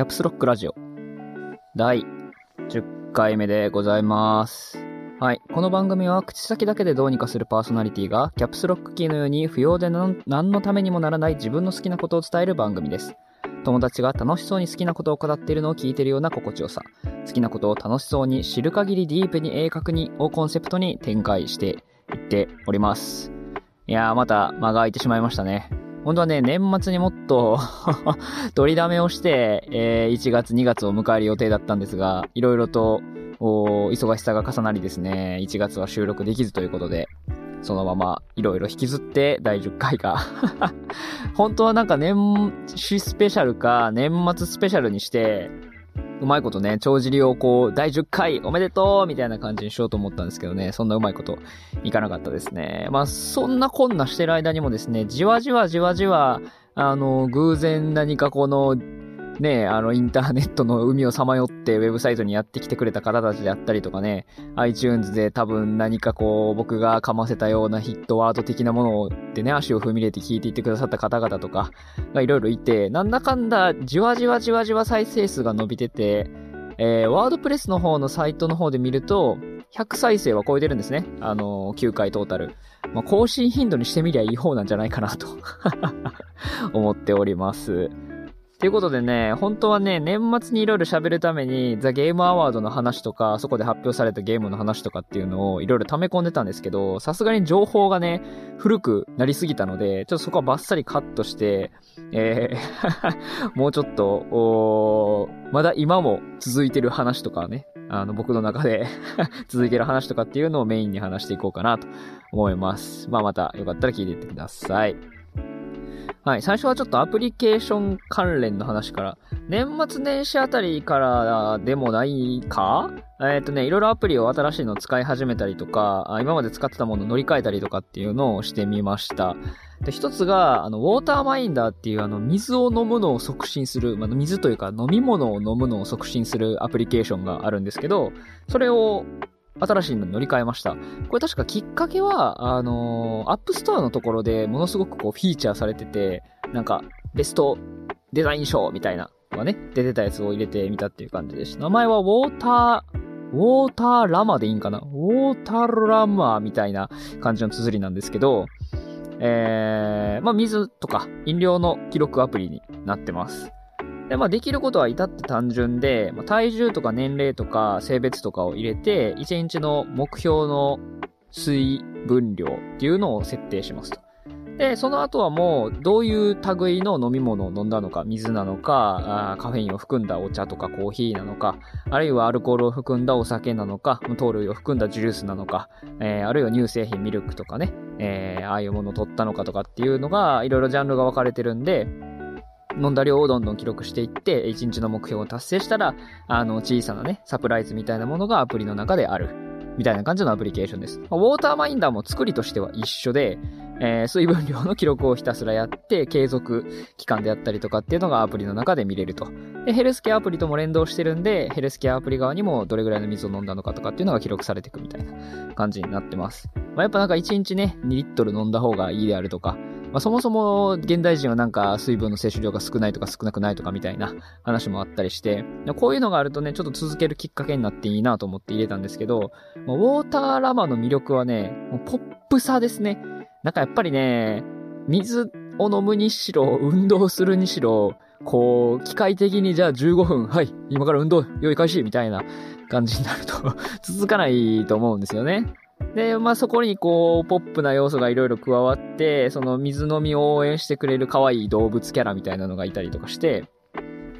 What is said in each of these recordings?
キャプスロックラジオ第10回目でございます。はい。この番組は口先だけでどうにかするパーソナリティがキャプスロックキーのように不要で何のためにもならない自分の好きなことを伝える番組です。友達が楽しそうに好きなことを語っているのを聞いているような心地よさ。好きなことを楽しそうに知る限りディープに鋭角にをコンセプトに展開していっております。いやーまた間が空いてしまいましたね。本当はね、年末にもっと 取りだめをして、えー1月2月を迎える予定だったんですが、いろいろと、お忙しさが重なりですね、1月は収録できずということで、そのままいろいろ引きずって第10回が。本当はなんか年始スペシャルか年末スペシャルにして、うまいことね、帳尻をこう、第10回おめでとうみたいな感じにしようと思ったんですけどね、そんなうまいこといかなかったですね。まあ、そんなこんなしてる間にもですね、じわじわじわじわ、あの、偶然何かこの、ね、あの、インターネットの海をさまよってウェブサイトにやってきてくれた方たちであったりとかね、iTunes で多分何かこう、僕がかませたようなヒットワード的なものをでね、足を踏み入れて聞いていってくださった方々とかがいろいろいて、なんだかんだじわじわじわじわ再生数が伸びてて、えー、ワードプレスの方のサイトの方で見ると、100再生は超えてるんですね。あのー9回トータル。まあ、更新頻度にしてみりゃいい方なんじゃないかなと 思っております。ということでね、本当はね、年末にいろいろ喋るために、ザ・ゲームアワードの話とか、そこで発表されたゲームの話とかっていうのをいろいろ溜め込んでたんですけど、さすがに情報がね、古くなりすぎたので、ちょっとそこはバッサリカットして、えー もうちょっと、おまだ今も続いてる話とかね、あの、僕の中で 続いてる話とかっていうのをメインに話していこうかなと思います。まあまたよかったら聞いていってください。はい、最初はちょっとアプリケーション関連の話から。年末年始あたりからでもないか？えっ、とね、いろいろアプリを新しいのを使い始めたりとか、今まで使ってたものを乗り換えたりとかっていうのをしてみました。で、一つが、あの、ウォーターマインダーっていうあの、水を飲むのを促進する、まあ、水というか飲み物を飲むのを促進するアプリケーションがあるんですけど、それを新しいのに乗り換えました。これ確かきっかけは、あのー App Store のところでものすごくこうフィーチャーされてて、なんか、ベストデザイン賞みたいなのがね、出てたやつを入れてみたっていう感じです。名前はウォーター、 Waterllama でいいんかな？ウォーターラマーみたいな感じの綴りなんですけど、えー、まあ、水とか飲料の記録アプリになってます。で、まあ、できることは至って単純で、まあ、体重とか年齢とか性別とかを入れて、1日の目標の水分量っていうのを設定しますと。で、その後はもう、どういう類の飲み物を飲んだのか、水なのか、カフェインを含んだお茶とかコーヒーなのか、あるいはアルコールを含んだお酒なのか、糖類を含んだジュースなのか、えーあるいは乳製品、ミルクとかね、えーああいうものを取ったのかとかっていうのが、いろいろジャンルが分かれてるんで、飲んだ量をどんどん記録していって、1日の目標を達成したら、あの、小さなね、サプライズみたいなものがアプリの中である。みたいな感じのアプリケーションです。ウォーターマインダーも作りとしては一緒で、えー水分量の記録をひたすらやって、継続期間であったりとかっていうのがアプリの中で見れると。で、ヘルスケアアプリとも連動してるんで、ヘルスケアアプリ側にもどれぐらいの水を飲んだのかとかっていうのが記録されていくみたいな感じになってます。まあ、やっぱなんか1日ね、2リットル飲んだ方がいいであるとか、まあ、そもそも現代人はなんか水分の摂取量が少ないとか少なくないとかみたいな話もあったりして、こういうのがあるとね、ちょっと続けるきっかけになっていいなと思って入れたんですけど、もうウォーターラマの魅力はね、もうポップさですね。なんかやっぱりね、水を飲むにしろ、運動するにしろ、こう、機械的にじゃあ15分、はい、今から運動、用意開始みたいな感じになると続かないと思うんですよね。で、まあそこにこう、ポップな要素がいろいろ加わって、その水飲みを応援してくれる可愛い動物キャラみたいなのがいたりとかして、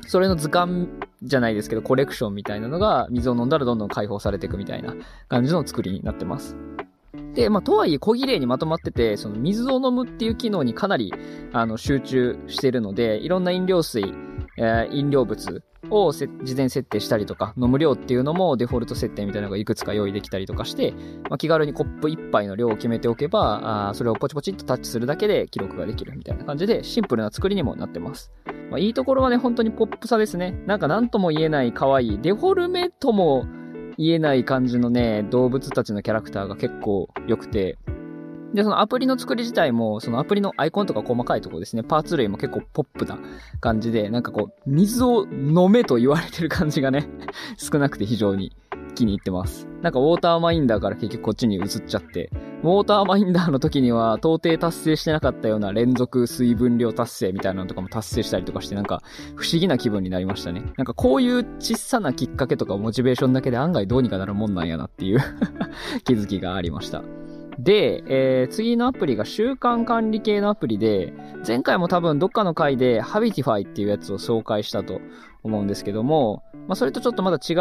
それの図鑑じゃないですけど、コレクションみたいなのが、水を飲んだらどんどん解放されていくみたいな感じの作りになってます。で、まあ、とはいえ小綺麗にまとまってて、その水を飲むっていう機能にかなり、あの、集中してるので、いろんな飲料水、えー飲料物を事前設定したりとか、飲む量っていうのもデフォルト設定みたいなのがいくつか用意できたりとかして、まあ、気軽にコップ1杯の量を決めておけば、あそれをポチポチっとタッチするだけで記録ができるみたいな感じで、シンプルな作りにもなってます。まあ、いいところはね、本当にポップさですね。なんか何とも言えない可愛い、デフォルメとも言えない感じのね、動物たちのキャラクターが結構良くて、で、そのアプリの作り自体も、そのアプリのアイコンとか細かいところですね、パーツ類も結構ポップな感じで、なんかこう、水を飲めと言われてる感じがね、少なくて非常に気に入ってます。なんかウォーターマインダーから結局こっちに移っちゃって、ウォーターマインダーの時には到底達成してなかったような連続水分量達成みたいなのとかも達成したりとかしてなんか不思議な気分になりましたね。なんかこういう小さなきっかけとかモチベーションだけで案外どうにかなるもんなんやなっていう 気づきがありました。で、えー、次のアプリが習慣管理系のアプリで、前回も多分どっかの回で Habitify っていうやつを紹介したと思うんですけども、まあ、それとちょっとまだ違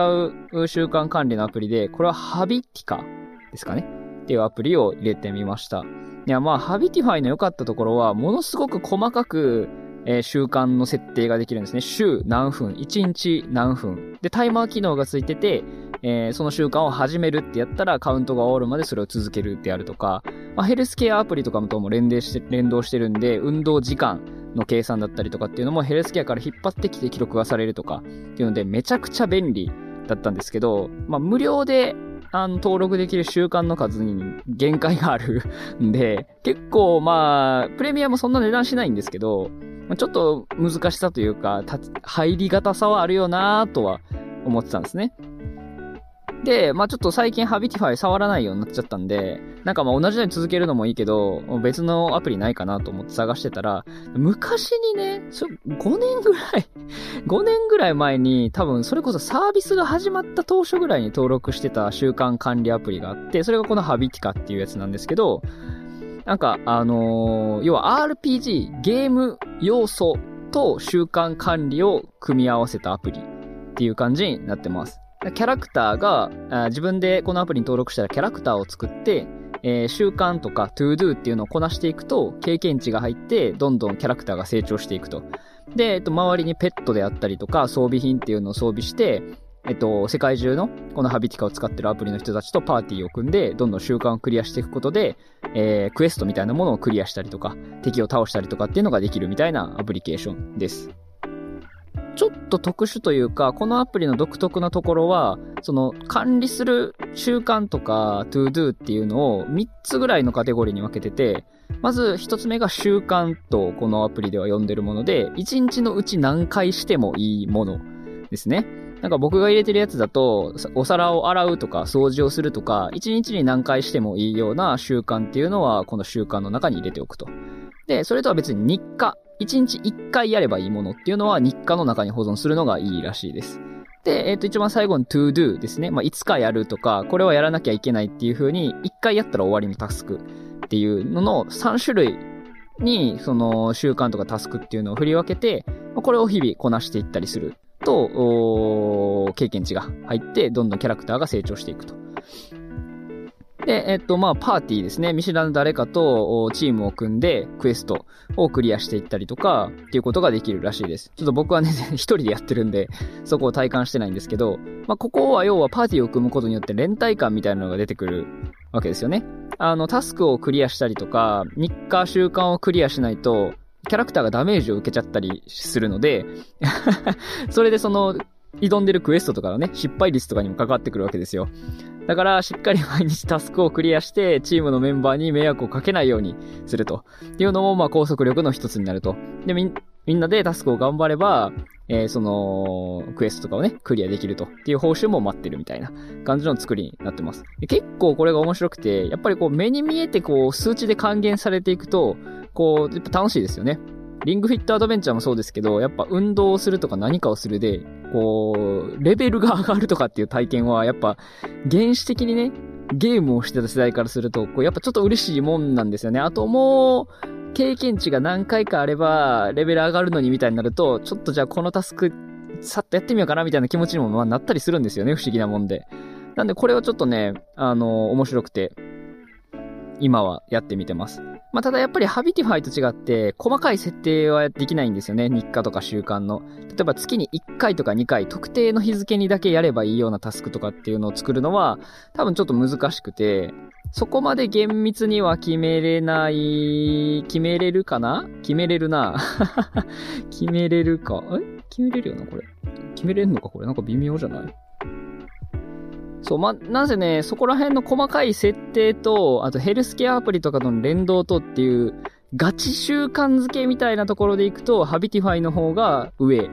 う習慣管理のアプリで、これは Habitica ですかね？っていうアプリを入れてみました。いや、まあ、Habitify の良かったところは、ものすごく細かく、えー、習慣の設定ができるんですね。週何分、1日何分。で、タイマー機能がついてて、えー、その習慣を始めるってやったらカウントが終わるまでそれを続けるってやるとか、まあ、ヘルスケアアプリとかもとも連動して、連動してるんで、運動時間の計算だったりとかっていうのもヘルスケアから引っ張ってきて記録がされるとかっていうので、めちゃくちゃ便利だったんですけど、まあ、無料であの、登録できる習慣の数に限界があるんで、結構まあ、プレミアもそんな値段しないんですけど、ちょっと難しさというか、入りがたさはあるよなとは思ってたんですね。で、まあちょっと最近 Habitify 触らないようになっちゃったんで、なんかまあ同じように続けるのもいいけど、別のアプリないかなと思って探してたら、昔にね、5年ぐらい 5年ぐらい前に多分それこそサービスが始まった当初ぐらいに登録してた習慣管理アプリがあって、それがこのハビティカっていうやつなんですけど、なんかあのー、要は RPG、ゲーム要素と習慣管理を組み合わせたアプリっていう感じになってます。キャラクターが、あ自分でこのアプリに登録したらキャラクターを作って、えー、習慣とか to do っていうのをこなしていくと、経験値が入って、どんどんキャラクターが成長していくと。で、えっと、周りにペットであったりとか、装備品っていうのを装備して、えっと、世界中のこのハビティカを使ってるアプリの人たちとパーティーを組んで、どんどん習慣をクリアしていくことで、えー、クエストみたいなものをクリアしたりとか、敵を倒したりとかっていうのができるみたいなアプリケーションです。ちょっと特殊というか、このアプリの独特なところは、その管理する習慣とか to do っていうのを3つぐらいのカテゴリーに分けてて、まず1つ目が習慣とこのアプリでは呼んでるもので、1日のうち何回してもいいものですね。なんか僕が入れてるやつだと、お皿を洗うとか掃除をするとか、1日に何回してもいいような習慣っていうのは、この習慣の中に入れておくと。で、それとは別に日課1日1回やればいいものっていうのは日課の中に保存するのがいいらしいです。で、えっ、ー、と、一番最後に to do ですね。まあ、いつかやるとか、これはやらなきゃいけないっていう風に、1回やったら終わりのタスクっていうのの3種類に、その習慣とかタスクっていうのを振り分けて、これを日々こなしていったりすると、経験値が入って、どんどんキャラクターが成長していくと。で、えっと、まあ、パーティーですね。見知らぬ誰かとチームを組んで、クエストをクリアしていったりとか、っていうことができるらしいです。ちょっと僕はね、一人でやってるんで、そこを体感してないんですけど、まあ、ここは要はパーティーを組むことによって連帯感みたいなのが出てくるわけですよね。あの、タスクをクリアしたりとか、日課習慣をクリアしないと、キャラクターがダメージを受けちゃったりするので それでその、挑んでるクエストとかのね、失敗率とかにも関わってくるわけですよ。だから、しっかり毎日タスクをクリアして、チームのメンバーに迷惑をかけないようにすると。っていうのも、まあ、高速力の一つになると。で、み、みんなでタスクを頑張れば、えー、その、クエストとかをね、クリアできると。っていう報酬も待ってるみたいな感じの作りになってます。結構これが面白くて、やっぱりこう、目に見えてこう、数値で還元されていくと、こう、やっぱ楽しいですよね。リングフィットアドベンチャーもそうですけど、やっぱ運動をするとか何かをするで、こう、レベルが上がるとかっていう体験は、やっぱ、原始的にね、ゲームをしてた世代からすると、こう、やっぱちょっと嬉しいもんなんですよね。あともう、経験値が何回かあれば、レベル上がるのにみたいになると、ちょっとじゃあこのタスク、さっとやってみようかなみたいな気持ちにもまあなったりするんですよね、不思議なもんで。なんでこれはちょっとね、あの、面白くて、今はやってみてます。まあ、ただやっぱり Habitify と違って、細かい設定はできないんですよね。日課とか習慣の。例えば月に1回とか2回、特定の日付にだけやればいいようなタスクとかっていうのを作るのは、多分ちょっと難しくて、そこまで厳密には決めれない、決めれるかな？決めれるな。決めれるか？え？決めれるよな、これ。決めれるのかこれ。なんか微妙じゃない？そう、ま、なぜね、そこら辺の細かい設定と、あとヘルスケアアプリとかとの連動とっていう、ガチ習慣づけみたいなところでいくと、 Habitifyの方が上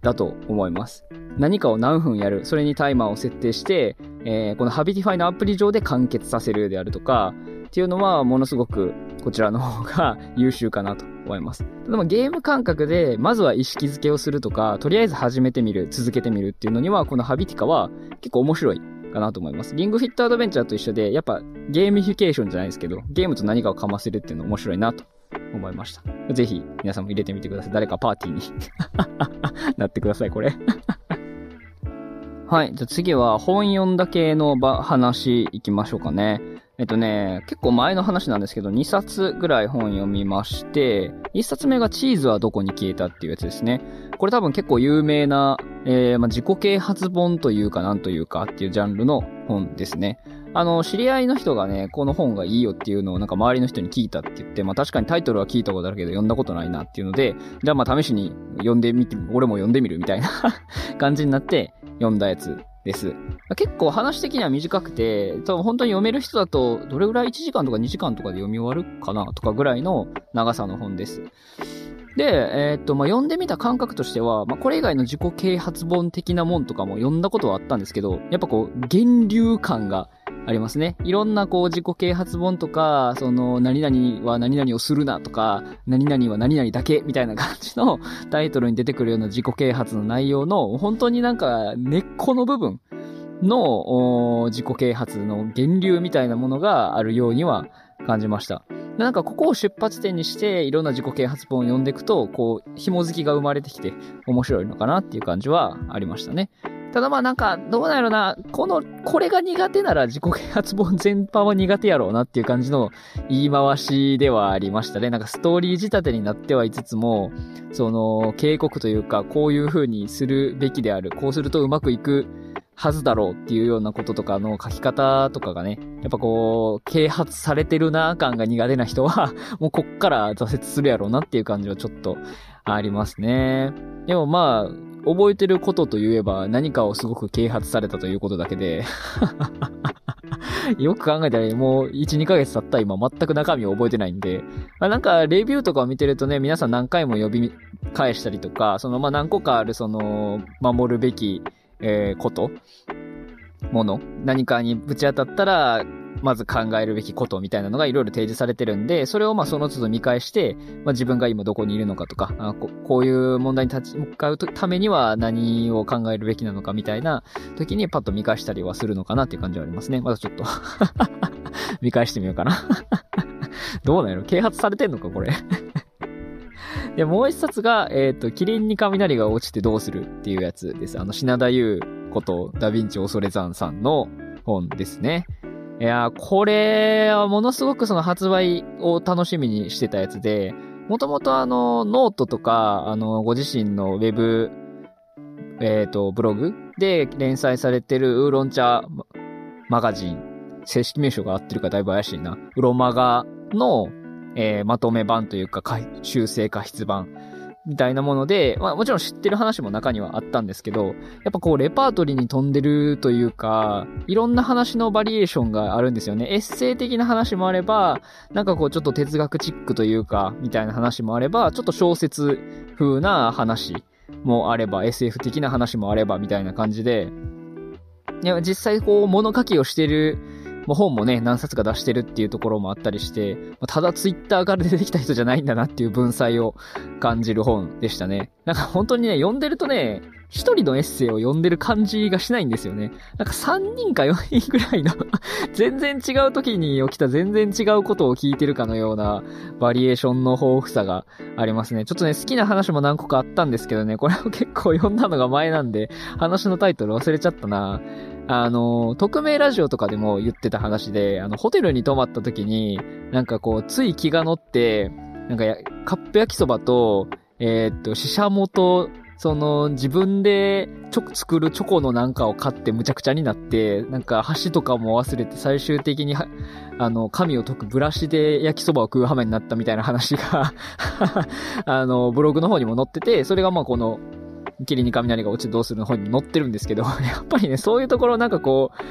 だと思います。何かを何分やる、それにタイマーを設定して、えー、この Habitifyのアプリ上で完結させるであるとか、っていうのはものすごくこちらの方が 優秀かなと思います。ただまゲーム感覚でまずは意識づけをするとか、とりあえず始めてみる、続けてみるっていうのには、この Habitica は結構面白いかなと思います。リングフィットアドベンチャーと一緒で、やっぱゲーミフィケーションじゃないですけど、ゲームと何かをかませるっていうの面白いなと思いました。ぜひ皆さんも入れてみてください。誰かパーティーに なってください、これはい。じゃあ次は本読んだ系の話いきましょうかね。えっとね、結構前の話なんですけど、2冊ぐらい本読みまして、1冊目がチーズはどこに消えたっていうやつですね。これ多分結構有名な、えー、まあ、自己啓発本というかなんというかっていうジャンルの本ですね。あの、知り合いの人がね、この本がいいよっていうのをなんか周りの人に聞いたって言って、まあ確かにタイトルは聞いたことあるけど読んだことないなっていうので、じゃあまあ試しに読んでみて、俺も読んでみるみたいな 感じになって読んだやつです。結構話的には短くて、多分本当に読める人だと、どれぐらい？1時間とか2時間とかで読み終わるかな？とかぐらいの長さの本です。で、えー、っと、まあ、読んでみた感覚としては、まあ、これ以外の自己啓発本的なもんとかも読んだことはあったんですけど、やっぱこう、源流感がありますね。いろんなこう自己啓発本とか、その何々は何々をするなとか、何々は何々だけみたいな感じの タイトルに出てくるような自己啓発の内容の本当になんか根っこの部分の自己啓発の源流みたいなものがあるようには感じました。なんかここを出発点にしていろんな自己啓発本を読んでいくと、こう、紐づきが生まれてきて面白いのかなっていう感じはありましたね。ただまあなんか、どうなんやろな、この、これが苦手なら自己啓発本全般は苦手やろうなっていう感じの言い回しではありましたね。なんかストーリー仕立てになってはいつつも、その、警告というか、こういう風にするべきである。こうするとうまくいくはずだろうっていうようなこととかの書き方とかがね、やっぱこう、啓発されてるな感が苦手な人は、もうこっから挫折するやろうなっていう感じはちょっとありますね。でもまあ、覚えてることといえば何かをすごく啓発されたということだけで よく考えたらもう1、2ヶ月経った今全く中身を覚えてないんで、ま、なんかレビューとかを見てるとね、皆さん何回も呼び返したりとか、そのまあ何個かあるその守るべき、えー、こと、もの、何かにぶち当たったらまず考えるべきことみたいなのがいろいろ提示されてるんで、それをまあその都度見返して、まあ自分が今どこにいるのかとか、あここういう問題に立ち向かうためには何を考えるべきなのかみたいな時にパッと見返したりはするのかなっていう感じはありますね。まだちょっと。見返してみようかな。どうなんやろ？啓発されてんのかこれ。で、もう一冊が、えっ、ー、と、キリンに雷が落ちてどうするっていうやつです。あの、品田遊ことダヴィンチ恐山さんの本ですね。いやー、これはものすごくその発売を楽しみにしてたやつで、もともとあの、ノートとか、あの、ご自身のウェブ、えっ、ー、と、ブログで連載されてるウーロン茶マガジン、正式名称が合ってるかだいぶ怪しいな。ウロマガの、えー、まとめ版というか、修正加筆版みたいなもので、まあもちろん知ってる話も中にはあったんですけど、やっぱこうレパートリーに飛んでるというか、いろんな話のバリエーションがあるんですよね。エッセイ的な話もあれば、なんかこうちょっと哲学チックというか、みたいな話もあれば、ちょっと小説風な話もあれば、SF 的な話もあれば、みたいな感じで、いや、実際こう物書きをしてるもう本もね、何冊か出してるっていうところもあったりして、ただツイッターから出てきた人じゃないんだなっていう文才を感じる本でしたね。なんか本当にね、読んでるとね、一人のエッセイを読んでる感じがしないんですよね。なんか三人か四人ぐらいの 全然違う時に起きた全然違うことを聞いてるかのようなバリエーションの豊富さがありますね。ちょっとね、好きな話も何個かあったんですけどね、これを結構読んだのが前なんで、話のタイトル忘れちゃったな。あの、匿名ラジオとかでも言ってた話で、あの、ホテルに泊まった時に、なんかこう、つい気が乗って、なんかカップ焼きそばと、えー、っと、ししゃもと、その、自分で、ちょ、作るチョコのなんかを買ってむちゃくちゃになって、なんか箸とかも忘れて最終的にはあの、神を解くブラシで焼きそばを食う羽目になったみたいな話が あの、ブログの方にも載ってて、それがまあこの、霧に雷が落ちてどうするの方に載ってるんですけど、やっぱりね、そういうところなんかこう、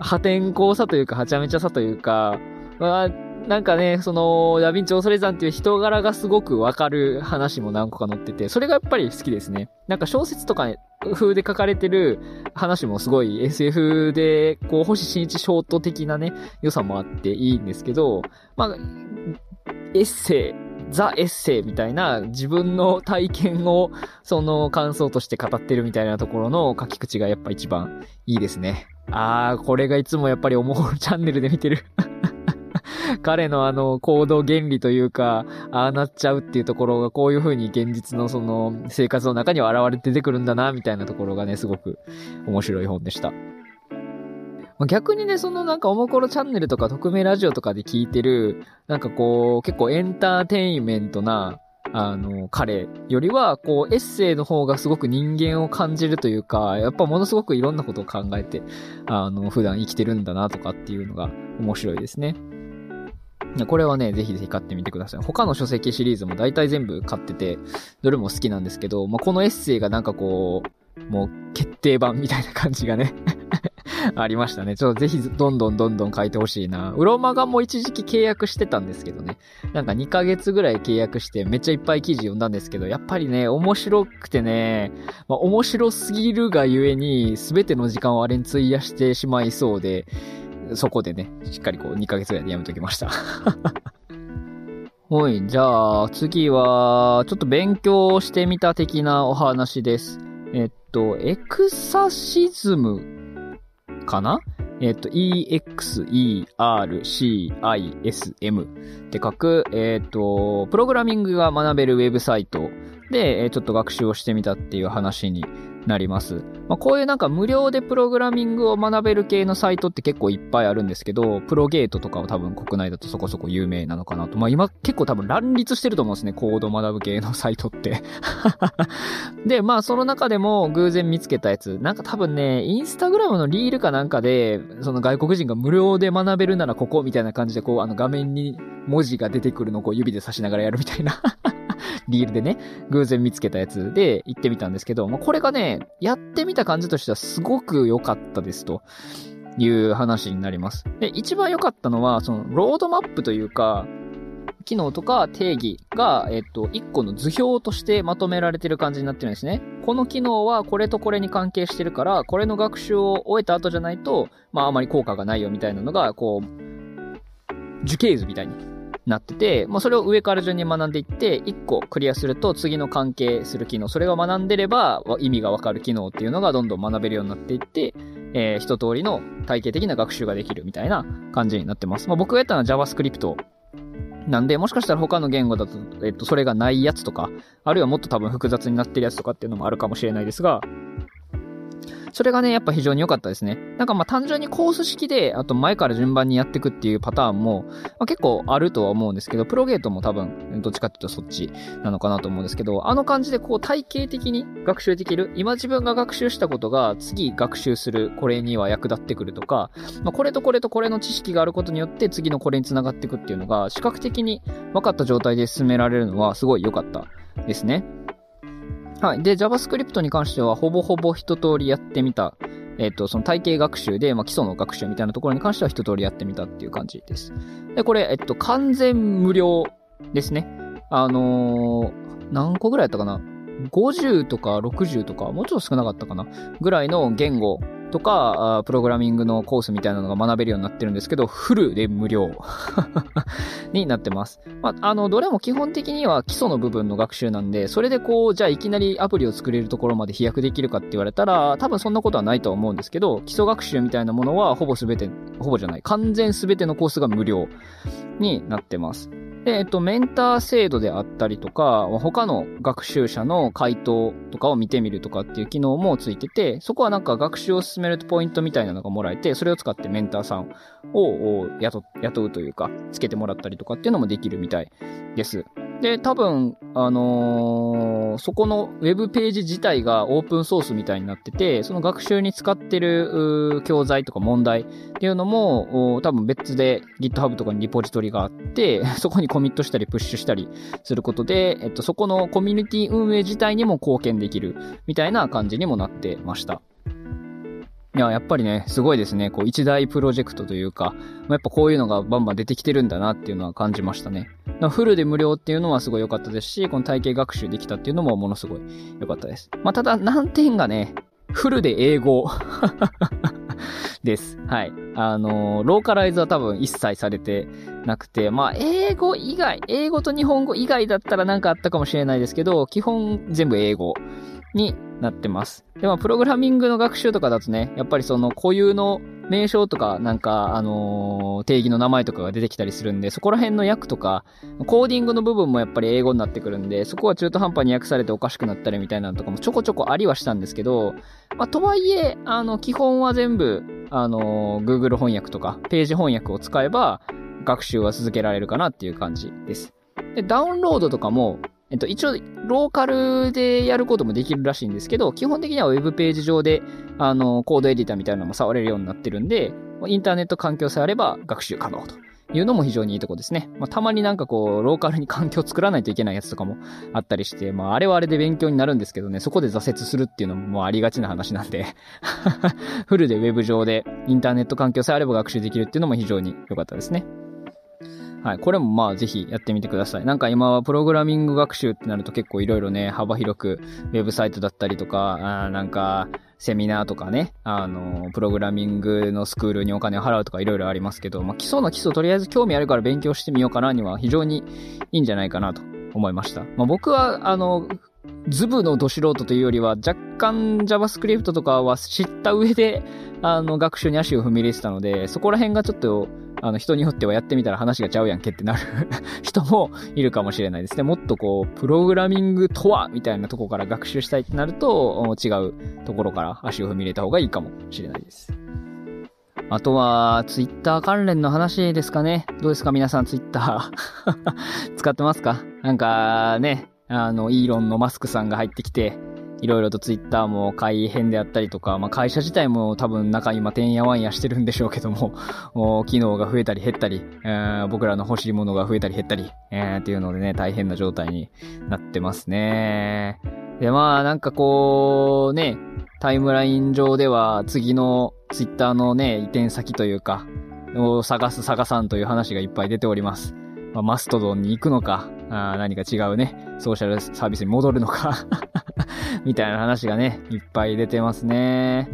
破天荒さというか、はちゃめちゃさというか、まあ、なんかね、その、ダヴィンチ・オーソレザンっていう人柄がすごくわかる話も何個か載ってて、それがやっぱり好きですね。なんか小説とか風で書かれてる話もすごい SF で、こう、星新一ショート的なね、良さもあっていいんですけど、まあ、エッセイ、ザ・エッセイみたいな自分の体験をその感想として語ってるみたいなところの書き口がやっぱ一番いいですね。あー、これがいつもやっぱりおもろチャンネルで見てる 彼のあの行動原理というか、ああなっちゃうっていうところがこういう風に現実のその生活の中には現れて出てくるんだな、みたいなところがね、すごく面白い本でした。逆にね、そのなんかおもころチャンネルとか匿名ラジオとかで聞いてる、なんかこう、結構エンターテインメントな、あの、彼よりは、こう、エッセイの方がすごく人間を感じるというか、やっぱものすごくいろんなことを考えて、あの、普段生きてるんだなとかっていうのが面白いですね。これはね、ぜひぜひ買ってみてください。他の書籍シリーズも大体全部買ってて、どれも好きなんですけど、まあ、このエッセイがなんかこう、もう決定版みたいな感じがね ありましたね。ちょっとぜひどんどんどんどん書いてほしいな。ウロマガも一時期契約してたんですけどね。なんか2ヶ月ぐらい契約してめっちゃいっぱい記事読んだんですけど、やっぱりね、面白くてね、まあ、面白すぎるがゆえに、すべての時間をあれに費やしてしまいそうで、そこでね、しっかりこう2ヶ月ぐらいでやめときました。はい、じゃあ次は、ちょっと勉強してみた的なお話です。えっと、エクサシズムかな？えっと、exercism って書く、えっと、プログラミングが学べるウェブサイトで、ちょっと学習をしてみたっていう話になります。まあ、こういうなんか無料でプログラミングを学べる系のサイトって結構いっぱいあるんですけど、プロゲートとかは多分国内だとそこそこ有名なのかなと。まあ、今結構多分乱立してると思うんですね。コード学ぶ系のサイトって で、まあその中でも偶然見つけたやつ。なんか多分ね、インスタグラムのリールかなんかで、その外国人が無料で学べるならここみたいな感じでこうあの画面に文字が出てくるのをこう指で指しながらやるみたいな リールでね、偶然見つけたやつで行ってみたんですけど、まあ、これがね、やってみた感じとしてはすごく良かったですと。いう話になります。で、一番良かったのは、その、ロードマップというか、機能とか定義が、えっと、一個の図表としてまとめられてる感じになってるんですね。この機能はこれとこれに関係してるから、これの学習を終えた後じゃないと、まああまり効果がないよみたいなのが、こう、樹形図みたいになってて、まあ、それを上から順に学んでいって、1個クリアすると次の関係する機能、それを学んでれば意味がわかる機能っていうのがどんどん学べるようになっていって、えー、一通りの体系的な学習ができるみたいな感じになってます。まあ、僕がやったのは JavaScript なんで、もしかしたら他の言語だと、えっと、それがないやつとか、あるいはもっと多分複雑になってるやつとかっていうのもあるかもしれないですが、それがね、やっぱ非常に良かったですね。なんかまあ単純にコース式で、あと前から順番にやっていくっていうパターンも、まあ、結構あるとは思うんですけど、プロゲートも多分、どっちかっていうとそっちなのかなと思うんですけど、あの感じでこう体系的に学習できる。今自分が学習したことが次学習するこれには役立ってくるとか、まあ、これとこれとこれの知識があることによって次のこれに繋がっていくっていうのが視覚的に分かった状態で進められるのはすごい良かったですね。はい。で、JavaScript に関しては、ほぼほぼ一通りやってみた。えっ、と、その体系学習で、まあ、基礎の学習みたいなところに関しては一通りやってみたっていう感じです。で、これ、えっと、完全無料ですね。あのー、何個ぐらいやったかな ?50 とか60とか、もうちょっと少なかったかな？ぐらいの言語とか、プログラミングのコースみたいなのが学べるようになってるんですけど、フルで無料 になってます。まあ、あの、どれも基本的には基礎の部分の学習なんで、それでこう、じゃあいきなりアプリを作れるところまで飛躍できるかって言われたら、多分そんなことはないとは思うんですけど、基礎学習みたいなものはほぼすべて、ほぼじゃない、完全すべてのコースが無料になってます。で、えっと、メンター制度であったりとか、他の学習者の回答とかを見てみるとかっていう機能もついてて、そこはなんか学習を進めるとポイントみたいなのがもらえて、それを使ってメンターさんを雇雇うというか、つけてもらったりとかっていうのもできるみたいです。で、多分、あのーそこのウェブページ自体がオープンソースみたいになってて、その学習に使ってる教材とか問題っていうのも、多分別で GitHub とかにリポジトリがあって、そこにコミットしたりプッシュしたりすることで、えっと、そこのコミュニティ運営自体にも貢献できるみたいな感じにもなってました。いや、やっぱりね、すごいですね。こう、一大プロジェクトというか、まあやっぱこういうのがバンバン出てきてるんだなっていうのは感じましたね。フルで無料っていうのはすごい良かったですし、この体系学習できたっていうのもものすごい良かったです。まあ、ただ難点がね、フルで英語 です。はい。あのーローカライズは多分一切されてなくて、まあ、英語以外、英語と日本語以外だったらなんかあったかもしれないですけど、基本全部英語になってます。で、まあ、プログラミングの学習とかだとね、やっぱりその固有の名称とか、なんか、あのー定義の名前とかが出てきたりするんで、そこら辺の訳とか、コーディングの部分もやっぱり英語になってくるんで、そこは中途半端に訳されておかしくなったりみたいなのとかもちょこちょこありはしたんですけど、まあ、とはいえ、あの、基本は全部、あのー Google 翻訳とか、ページ翻訳を使えば、学習は続けられるかなっていう感じです。で、ダウンロードとかも、えっと、一応、ローカルでやることもできるらしいんですけど、基本的にはウェブページ上で、あの、コードエディターみたいなのも触れるようになってるんで、インターネット環境さえあれば学習可能というのも非常にいいとこですね。まあ、たまになんかこう、ローカルに環境を作らないといけないやつとかもあったりして、まあ、あれはあれで勉強になるんですけどね、そこで挫折するっていうのももうありがちな話なんで、フルでウェブ上でインターネット環境さえあれば学習できるっていうのも非常に良かったですね。はい。これもまあぜひやってみてください。なんか今はプログラミング学習ってなると結構いろいろね、幅広くウェブサイトだったりとか、あなんかセミナーとかね、あの、プログラミングのスクールにお金を払うとかいろいろありますけど、まあ基礎の基礎とりあえず興味あるから勉強してみようかなには非常にいいんじゃないかなと思いました。まあ僕はあの、ズブのど素人というよりは若干 JavaScript とかは知った上で、あの、学習に足を踏み入れてたので、そこら辺がちょっと、あの、人によってはやってみたら話がちゃうやんけってなる 人もいるかもしれないですね。もっとこう、プログラミングとはみたいなとこから学習したいってなると、違うところから足を踏み入れた方がいいかもしれないです。あとは、ツイッター関連の話ですかね。どうですか？皆さんツイッター。使ってますか？なんかね、あの、イーロンのマスクさんが入ってきて、いろいろとツイッターも改変であったりとか、まあ会社自体も多分中今てんやわんやしてるんでしょうけども、もう機能が増えたり減ったり、えー僕らの欲しいものが増えたり減ったり、えーっていうのでね、大変な状態になってますね。で、まあなんかこう、ね、タイムライン上では次のツイッターのね、移転先というか、を探す探さんという話がいっぱい出ております。まあ、マストドンに行くのか、あ何か違うね、ソーシャルサービスに戻るのか、みたいな話がね、いっぱい出てますね。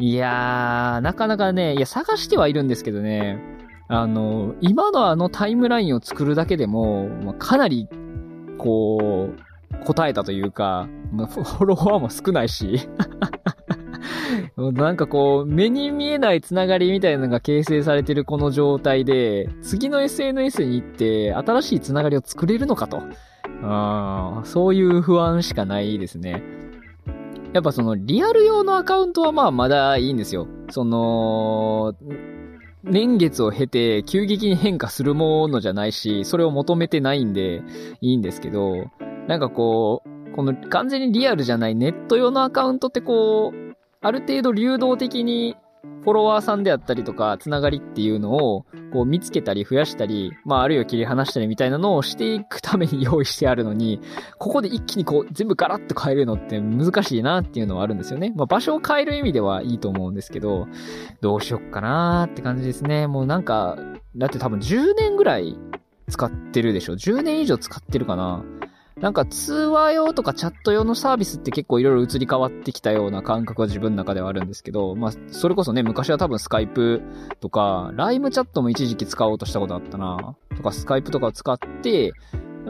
いやー、なかなかね、いや、探してはいるんですけどね、あの、今のあのタイムラインを作るだけでも、まあかなり、こう、答えたというか、まあフォロワーも少ないし、なんかこう、目に見えないつながりみたいなのが形成されてるこの状態で、次の SNS に行って新しいつながりを作れるのかと。あそういう不安しかないですね。やっぱそのリアル用のアカウントはまあまだいいんですよ。その、年月を経て急激に変化するものじゃないし、それを求めてないんでいいんですけど、なんかこう、この完全にリアルじゃないネット用のアカウントってこう、ある程度流動的にフォロワーさんであったりとか、つながりっていうのを、こう見つけたり増やしたり、まああるいは切り離したりみたいなのをしていくために用意してあるのに、ここで一気にこう全部ガラッと変えるのって難しいなっていうのはあるんですよね。まあ場所を変える意味ではいいと思うんですけど、どうしよっかなーって感じですね。もうなんか、だって多分10年ぐらい使ってるでしょ？10年以上使ってるかな？なんか通話用とかチャット用のサービスって結構いろいろ移り変わってきたような感覚は自分の中ではあるんですけど、まあ、それこそね、昔は多分スカイプとか、 LimeChat も一時期使おうとしたことあったな。とか、スカイプとかを使って、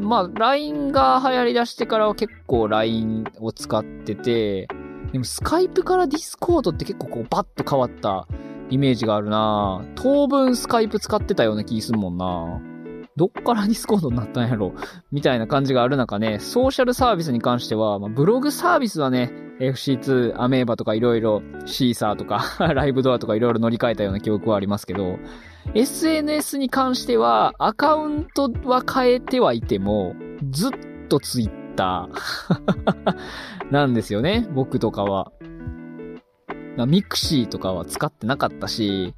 まあ、LINE が流行り出してからは結構 LINE を使ってて、でもスカイプからディスコードって結構こうバッと変わったイメージがあるな当分スカイプ使ってたような気すんもんなどっからディスコードになったんやろ？みたいな感じがある中ね、ソーシャルサービスに関しては、まあ、ブログサービスはね、FC2、アメーバとかいろいろ、シーサーとか、ライブドアとかいろいろ乗り換えたような記憶はありますけど、SNS に関しては、アカウントは変えてはいても、ずっとツイッター なんですよね、僕とかは。ミクシーとかは使ってなかったし、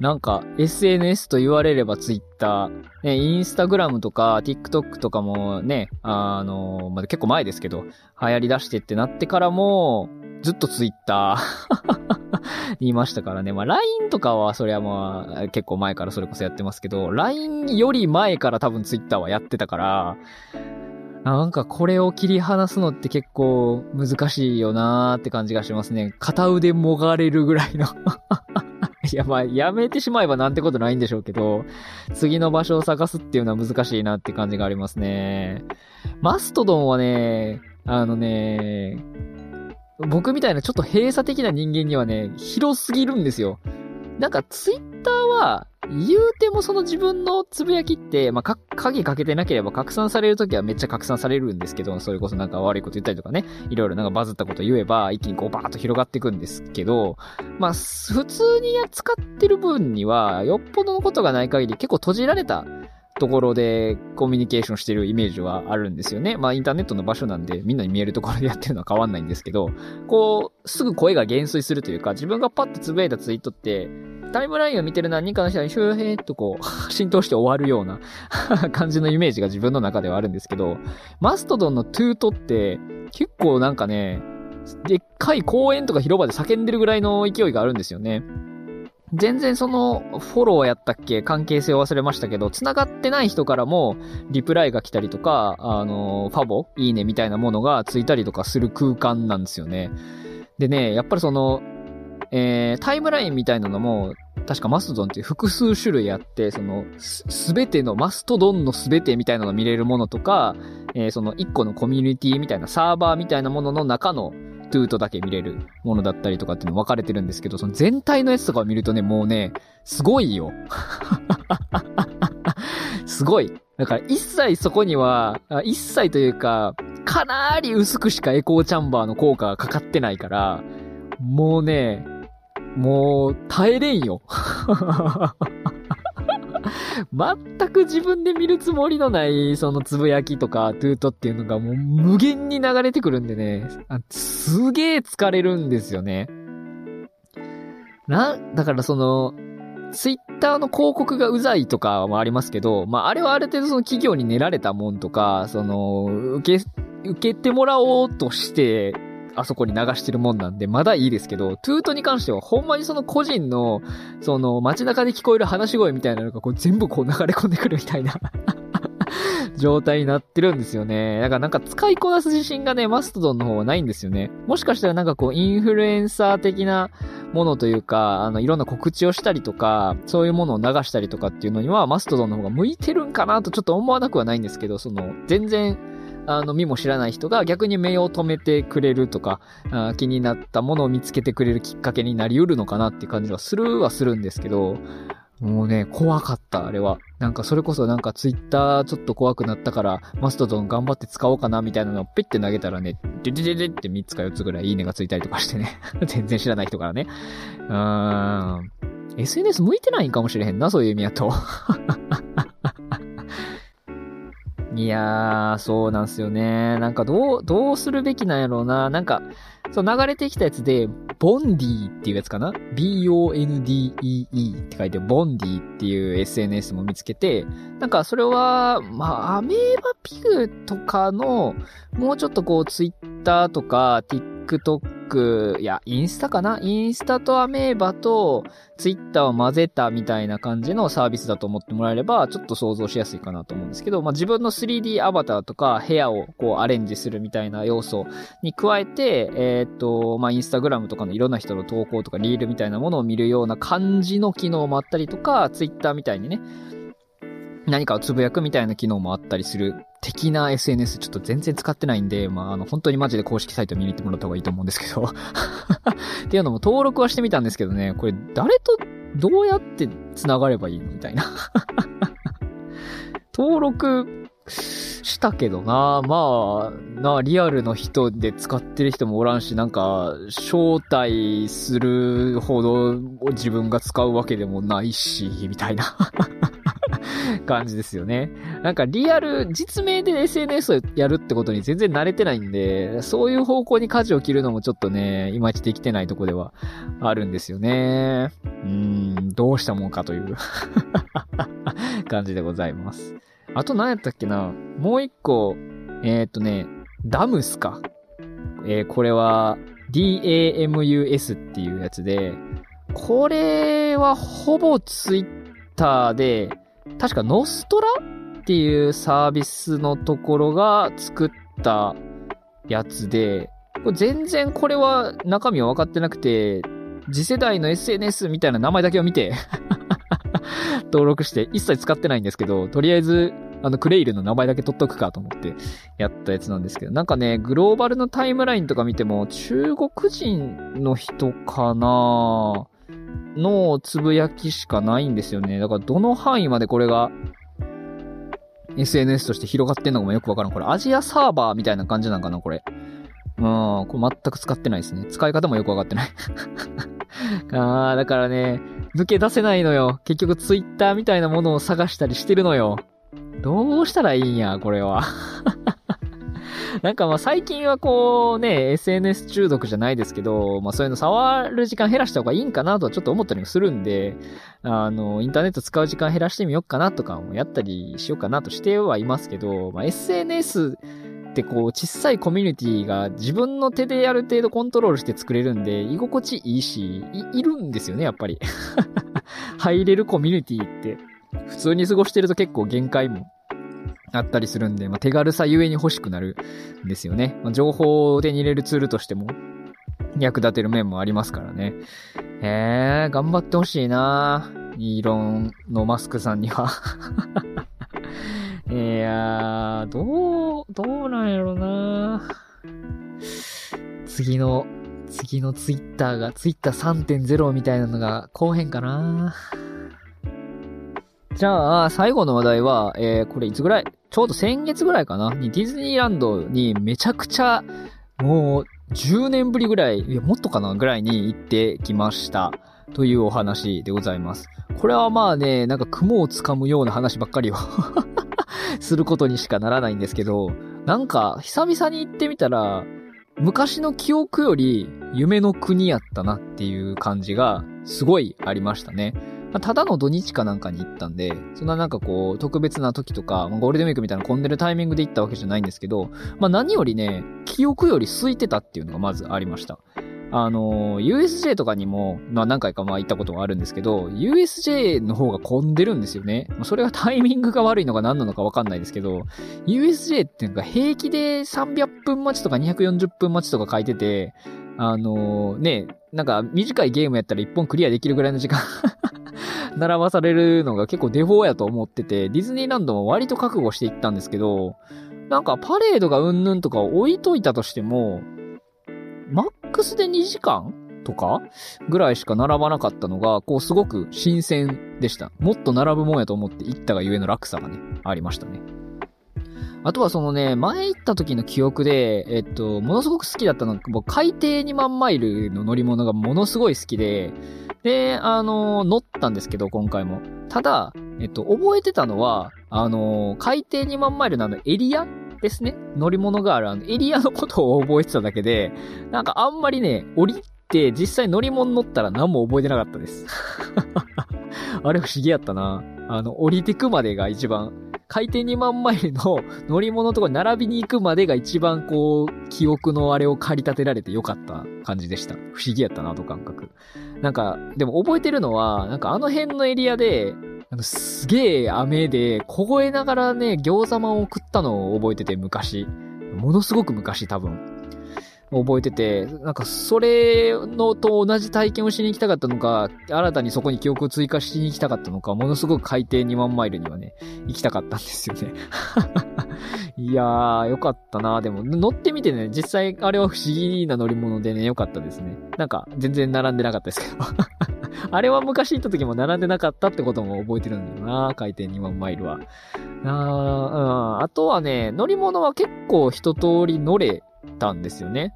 なんか SNS と言われれば Twitter、ね、インスタグラムとか TikTok とかもね、あの、まあ、結構前ですけど、流行り出してってなってからも、ずっと Twitter いましたからね。まあ LINE とかはそりゃまあ結構前からそれこそやってますけど、LINE より前から多分 Twitter はやってたから、なんかこれを切り離すのって結構難しいよなーって感じがしますね。片腕もがれるぐらいのいや、まあ、やめてしまえばなんてことないんでしょうけど、次の場所を探すっていうのは難しいなって感じがありますね。マストドンはね、あのね、僕みたいなちょっと閉鎖的な人間にはね、広すぎるんですよ。なんかツイッターは、言うてもその自分のつぶやきって、まあ、か、鍵かけてなければ拡散されるときはめっちゃ拡散されるんですけど、それこそなんか悪いこと言ったりとかね、いろいろなんかバズったこと言えば、一気にこうバーッと広がっていくんですけど、まあ、普通に扱ってる分には、よっぽどのことがない限り結構閉じられたところでコミュニケーションしてるイメージはあるんですよね。まあインターネットの場所なんでみんなに見えるところでやってるのは変わんないんですけど、こう、すぐ声が減衰するというか、自分がパッとつぶやいたツイートって、タイムラインを見てる何人かの人にシューヘーっとこう、浸透して終わるような 感じのイメージが自分の中ではあるんですけど、マストドンのトゥートって結構なんかね、でっかい公園とか広場で叫んでるぐらいの勢いがあるんですよね。全然その、フォローやったっけ？関係性を忘れましたけど、繋がってない人からも、リプライが来たりとか、あの、ファボ？いいねみたいなものがついたりとかする空間なんですよね。でね、やっぱりその、えー、タイムラインみたいなのも、確かマストドンって複数種類あって、その、すべての、マストドンのすべてみたいなの見れるものとか、えー、その一個のコミュニティみたいなサーバーみたいなものの中のトゥートだけ見れるものだったりとかっていうの分かれてるんですけど、その全体のやつとかを見るとね、もうね、すごいよ。すごい。だから一切そこには、一切というか、かなり薄くしかエコーチャンバーの効果がかかってないから、もうね、もう耐えれんよ。全く自分で見るつもりのない、そのつぶやきとか、トゥートっていうのがもう無限に流れてくるんでね、あすげえ疲れるんですよね。な、だからその、ツイッターの広告がうざいとかもありますけど、まあ、あれはある程度その企業に練られたもんとか、その、受け、受けてもらおうとしてあそこに流してるもんなんで、まだいいですけど、トゥートに関しては、ほんまにその個人の、その街中で聞こえる話し声みたいなのが、こう全部こう流れ込んでくるみたいな 状態になってるんですよね。だからなんか使いこなす自信がね、マストドンの方はないんですよね。もしかしたらなんかこう、インフルエンサー的なものというか、あの、いろんな告知をしたりとか、そういうものを流したりとかっていうのには、マストドンの方が向いてるんかなとちょっと思わなくはないんですけど、その、全然、あの、見も知らない人が逆に目を止めてくれるとか、あ気になったものを見つけてくれるきっかけになり得るのかなっていう感じはするはするんですけど、もうね、怖かった、あれは。なんかそれこそなんかツイッターちょっと怖くなったから、マストドン頑張って使おうかなみたいなのをピッて投げたらね、デデデデって3つか4つぐらいいいねがついたりとかしてね。全然知らない人からね。うーん。SNS 向いてないんかもしれへんな、そういう意味やと。いやー、そうなんすよね。なんかどう、どうするべきなんやろうな。なんか、そう流れてきたやつで、ボンディっていうやつかな ?B-O-N-D-E-E って書いて、ボンディっていう SNS も見つけて、なんかそれは、まあ、アメーバピグとかの、もうちょっとこう、ツイッターとか、TikTok TikTok やインスタかな？インスタとアメーバと Twitter を混ぜたみたいな感じのサービスだと思ってもらえれば、ちょっと想像しやすいかなと思うんですけど、まあ、自分の 3D アバターとか部屋をこうアレンジするみたいな要素に加えて、えー、っと、まあ、インスタグラムとかのいろんな人の投稿とかリールみたいなものを見るような感じの機能もあったりとか、Twitter みたいにね、何かをつぶやくみたいな機能もあったりする的な SNS ちょっと全然使ってないんで、まあ、あの、本当にマジで公式サイト見に行ってもらった方がいいと思うんですけど。っていうのも登録はしてみたんですけどね、これ誰とどうやって繋がればいいの？みたいな。登録したけどな、まあ、な、リアルの人で使ってる人もおらんし、なんか、招待するほど自分が使うわけでもないし、みたいな 感じですよね。なんかリアル、実名で SNS をやるってことに全然慣れてないんで、そういう方向に舵を切るのもちょっとね、いまいちできてないとこではあるんですよね。うーん、どうしたもんかという 感じでございます。あと何やったっけな？もう一個、えー、っとね、ダムスか。えー、これは DAMUS っていうやつで、これはほぼツイッターで、確かノストラっていうサービスのところが作ったやつで、これ全然これは中身は分かってなくて、次世代の SNS みたいな名前だけを見て 登録して一切使ってないんですけど、とりあえずあの、クレイルの名前だけ取っとくかと思ってやったやつなんですけど、なんかね、グローバルのタイムラインとか見ても、中国人の人かな？のつぶやきしかないんですよね。だからどの範囲までこれが SNS として広がってんのかもよくわからん。これアジアサーバーみたいな感じなんかなこれ。うん、これ全く使ってないですね。使い方もよくわかってない あー、だからね、抜け出せないのよ。結局ツイッターみたいなものを探したりしてるのよ。どうしたらいいんや、これは。なんかまあ最近はこうね、SNS 中毒じゃないですけど、まあそういうの触る時間減らした方がいいんかなとはちょっと思ったりもするんで、あの、インターネット使う時間減らしてみようかなとかもやったりしようかなとしてはいますけど、まあ SNS ってこう小さいコミュニティが自分の手である程度コントロールして作れるんで、居心地いいし、い、いるんですよね、やっぱり。入れるコミュニティって。普通に過ごしてると結構限界もあったりするんで、まあ、手軽さゆえに欲しくなるんですよね。まあ、情報を手に入れるツールとしても役立てる面もありますからね。えー、頑張ってほしいなイーロンのマスクさんには いやー、どう、どうなんやろな次の、次のツイッターが、ツイッター3.0みたいなのが後編かなじゃあ、最後の話題は、えー、これいつぐらい？ちょうど先月ぐらいかなにディズニーランドにめちゃくちゃ、もう、10年ぶりぐらい、いや、もっとかなぐらいに行ってきました。というお話でございます。これはまあね、なんか雲をつかむような話ばっかりを することにしかならないんですけど、なんか久々に行ってみたら、昔の記憶より夢の国やったなっていう感じがすごいありましたね。まあ、ただの土日かなんかに行ったんで、そんななんかこう、特別な時とか、ゴールデンウィークみたいな混んでるタイミングで行ったわけじゃないんですけど、まあ何よりね、記憶より空いてたっていうのがまずありました。あの、USJ とかにも、まあ何回かまあ行ったことがあるんですけど、USJ の方が混んでるんですよね。それが タイミングが悪いのか何なのかわかんないですけど、USJ ってなんか平気で300分待ちとか240分待ちとか書いてて、あの、ね、なんか短いゲームやったら1本クリアできるぐらいの時間 並ばされるのが結構デフォーやと思ってて、ディズニーランドも割と覚悟していったんですけど、なんかパレードがうんぬんとか置いといたとしても、マックスで2時間とかぐらいしか並ばなかったのが、こうすごく新鮮でした。もっと並ぶもんやと思って行ったがゆえの落差がね、ありましたね。あとはそのね、前行った時の記憶で、えっと、ものすごく好きだったのが、僕海底2万マイルの乗り物がものすごい好きで、で、あの、乗ったんですけど、今回も。ただ、えっと、覚えてたのは、あの、海底2万マイルのあのエリアですね。乗り物があるあのエリアのことを覚えてただけで、なんかあんまりね、降りて実際乗り物乗ったら何も覚えてなかったです。あれ不思議やったな。あの、降りてくまでが一番回転2万マイルの乗り物とか並びに行くまでが一番こう、記憶のあれを駆り立てられてよかった感じでした。不思議やったな、と感覚。なんか、でも覚えてるのは、なんかあの辺のエリアで、あの、すげえ雨で、凍えながらね、餃子まんを食ったのを覚えてて、昔。ものすごく昔、多分。覚えてて、なんかそれのと同じ体験をしに行きたかったのか、新たにそこに記憶を追加しに行きたかったのか、ものすごく海底2万マイルにはね、行きたかったんですよね。いやー、よかったなでも、乗ってみてね、実際あれは不思議な乗り物でね、よかったですね。なんか、全然並んでなかったですけど。あれは昔行った時も並んでなかったってことも覚えてるんだよな、海底2万マイルは。あ、うん。あとはね、乗り物は結構一通り乗れたんですよね。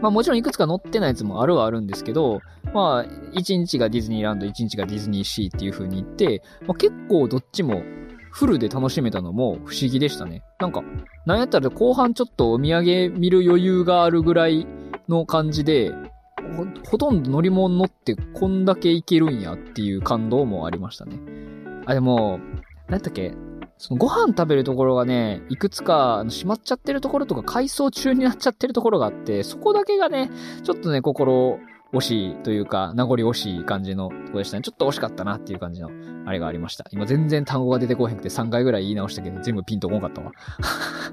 まあもちろんいくつか載ってないやつもあるはあるんですけど、まあ、1日がディズニーランド、1日がディズニーシーっていう風に言って、まあ、結構どっちもフルで楽しめたのも不思議でしたね。なんか、なんやったら後半ちょっとお土産見る余裕があるぐらいの感じで、ほ、とんど乗り物乗ってこんだけ行けるんやっていう感動もありましたね。あ、でも、なんだっけ？そのご飯食べるところがね、いくつか閉まっちゃってるところとか改装中になっちゃってるところがあって、そこだけがね、ちょっとね、心惜しいというか、名残惜しい感じのとこでしたね。ちょっと惜しかったなっていう感じの、あれがありました。今全然単語が出てこへんくて3回ぐらい言い直したけど、全部ピンとこんかったわ。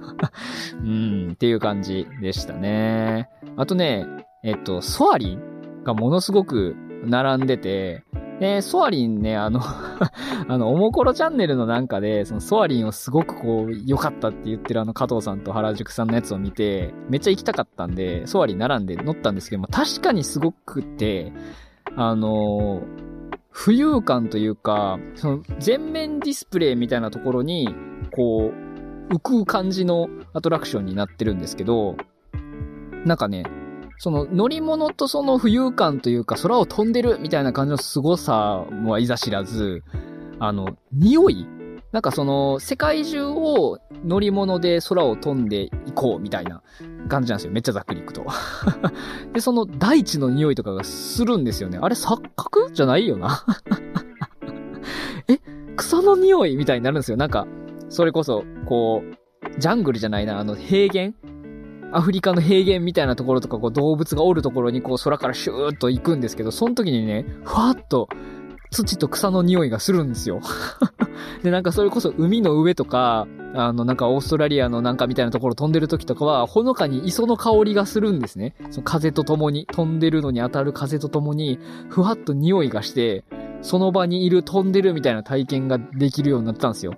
うん、っていう感じでしたね。あとね、えっと、ソアリンがものすごく並んでて、で、ソアリンね、あの あの、おもころチャンネルのなんかで、そのソアリンをすごくこう、良かったって言ってるあの加藤さんと原宿さんのやつを見て、めっちゃ行きたかったんで、ソアリン並んで乗ったんですけども、確かにすごくて、あの浮遊感というか、その全面ディスプレイみたいなところに、こう、浮く感じのアトラクションになってるんですけど、なんかね、その乗り物とその浮遊感というか空を飛んでるみたいな感じの凄さはいざ知らず、あの、匂い？なんかその、世界中を乗り物で空を飛んでいこうみたいな感じなんですよ。めっちゃざっくりいくと。で、その大地の匂いとかがするんですよね。あれ錯覚じゃないよな え？草の匂いみたいになるんですよ。なんか、それこそ、こう、ジャングルじゃないな、あの平原？アフリカの平原みたいなところとか、こう動物がおるところにこう空からシューッと行くんですけど、その時にね、ふわっと土と草の匂いがするんですよ。で、なんかそれこそ海の上とか、あの、なんかオーストラリアのなんかみたいなところ飛んでる時とかは、ほのかに磯の香りがするんですね。その風と共に、飛んでるのに当たる風と共に、ふわっと匂いがして、その場にいる飛んでるみたいな体験ができるようになったんですよ。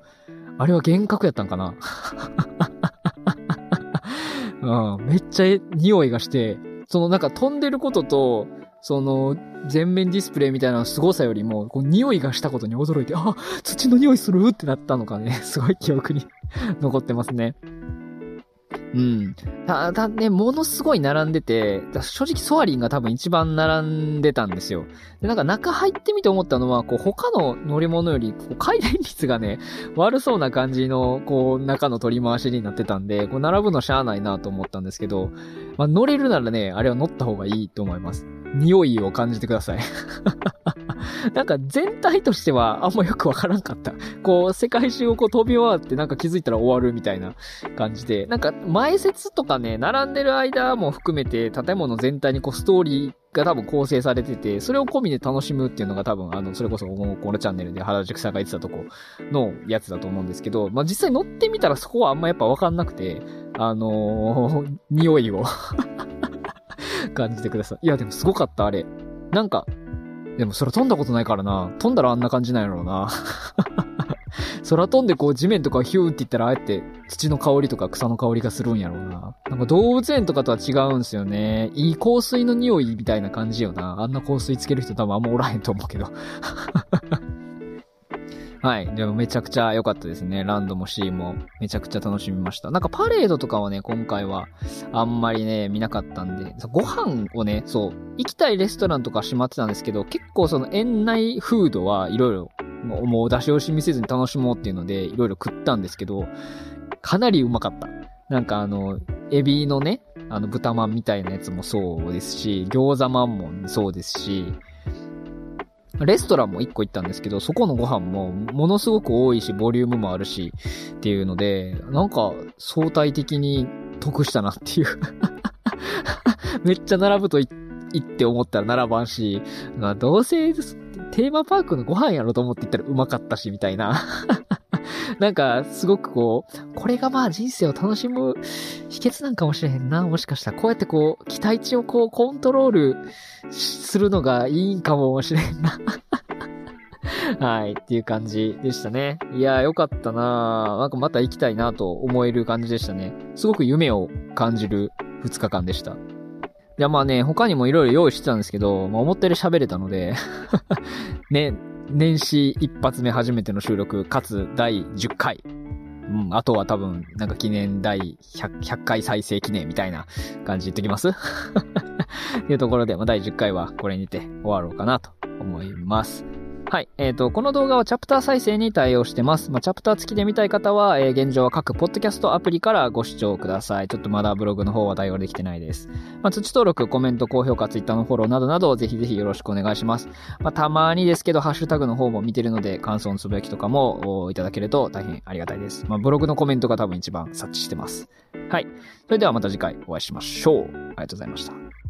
あれは幻覚やったんかな？うん、めっちゃ匂いがして、そのなんか飛んでることと、その、全面ディスプレイみたいな凄さよりも、こう、匂いがしたことに驚いて、あ、土の匂いするってなったのかね、すごい記憶に 残ってますね。うん。ただね、ものすごい並んでて、正直ソアリンが多分一番並んでたんですよ。で、なんか中入ってみて思ったのは、こう他の乗り物より、こう回転率がね、悪そうな感じの、こう中の取り回しになってたんで、こう並ぶのしゃあないなと思ったんですけど、まあ乗れるならね、あれは乗った方がいいと思います。匂いを感じてください なんか全体としてはあんまよくわからんかった。こう、世界中をこう飛び回ってなんか気づいたら終わるみたいな感じで、なんか前説とかね、並んでる間も含めて建物全体にこうストーリーが多分構成されてて、それを込みで楽しむっていうのが多分、あの、それこそこのこのチャンネルで原宿さんが言ってたとこのやつだと思うんですけど、まあ、実際乗ってみたらそこはあんまやっぱわかんなくて、あのー、匂いを 感じてください。いや、でもすごかった、あれ。なんか、でも空飛んだことないからな。飛んだらあんな感じなんやろうな。空飛んでこう地面とかヒューって言ったらああやって土の香りとか草の香りがするんやろうな。なんか動物園とかとは違うんすよね。いい香水の匂いみたいな感じよな。あんな香水つける人多分あんまおらへんと思うけど。はい。でもめちゃくちゃ良かったですね。ランドもシーもめちゃくちゃ楽しみました。なんかパレードとかはね、今回はあんまりね、見なかったんで、ご飯をね、そう、行きたいレストランとか閉まってたんですけど、結構その園内フードはいろいろ、もう出し惜しみせずに楽しもうっていうので、いろいろ食ったんですけど、かなりうまかった。なんかあの、エビのね、あの豚まんみたいなやつもそうですし、餃子まんもそうですし、レストランも1個行ったんですけど、そこのご飯もものすごく多いし、ボリュームもあるし、っていうので、なんか相対的に得したなっていう。めっちゃ並ぶと行って思ったら並ばんし、どうせテーマパークのご飯やろと思って行ったらうまかったし、みたいな。なんか、すごくこう、これがまあ人生を楽しむ秘訣なんかもしれへんな。もしかしたら、こうやってこう、期待値をこう、コントロールするのがいいんかもしれんな。はい、っていう感じでしたね。いやー、よかったななんかまた行きたいなと思える感じでしたね。すごく夢を感じる2日間でした。いや、まあね、他にも色々用意してたんですけど、まあ思ったより喋れたので ね、年始一発目初めての収録、かつ第10回。うん、あとは多分、なんか記念第 100, 100回再生記念みたいな感じ言っときます？と いうところで、まあ、第10回はこれにて終わろうかなと思います。はい。えっ、ー、と、この動画はチャプター再生に対応してます。まあ、チャプター付きで見たい方は、えー、現状は各ポッドキャストアプリからご視聴ください。ちょっとまだブログの方は対応できてないです。まあ、土登録、コメント、高評価、ツイッターのフォローなどなど、ぜひぜひよろしくお願いします。まあ、たまにですけど、ハッシュタグの方も見てるので、感想のつぶやきとかもいただけると大変ありがたいです。まあ、ブログのコメントが多分一番察知してます。はい。それではまた次回お会いしましょう。ありがとうございました。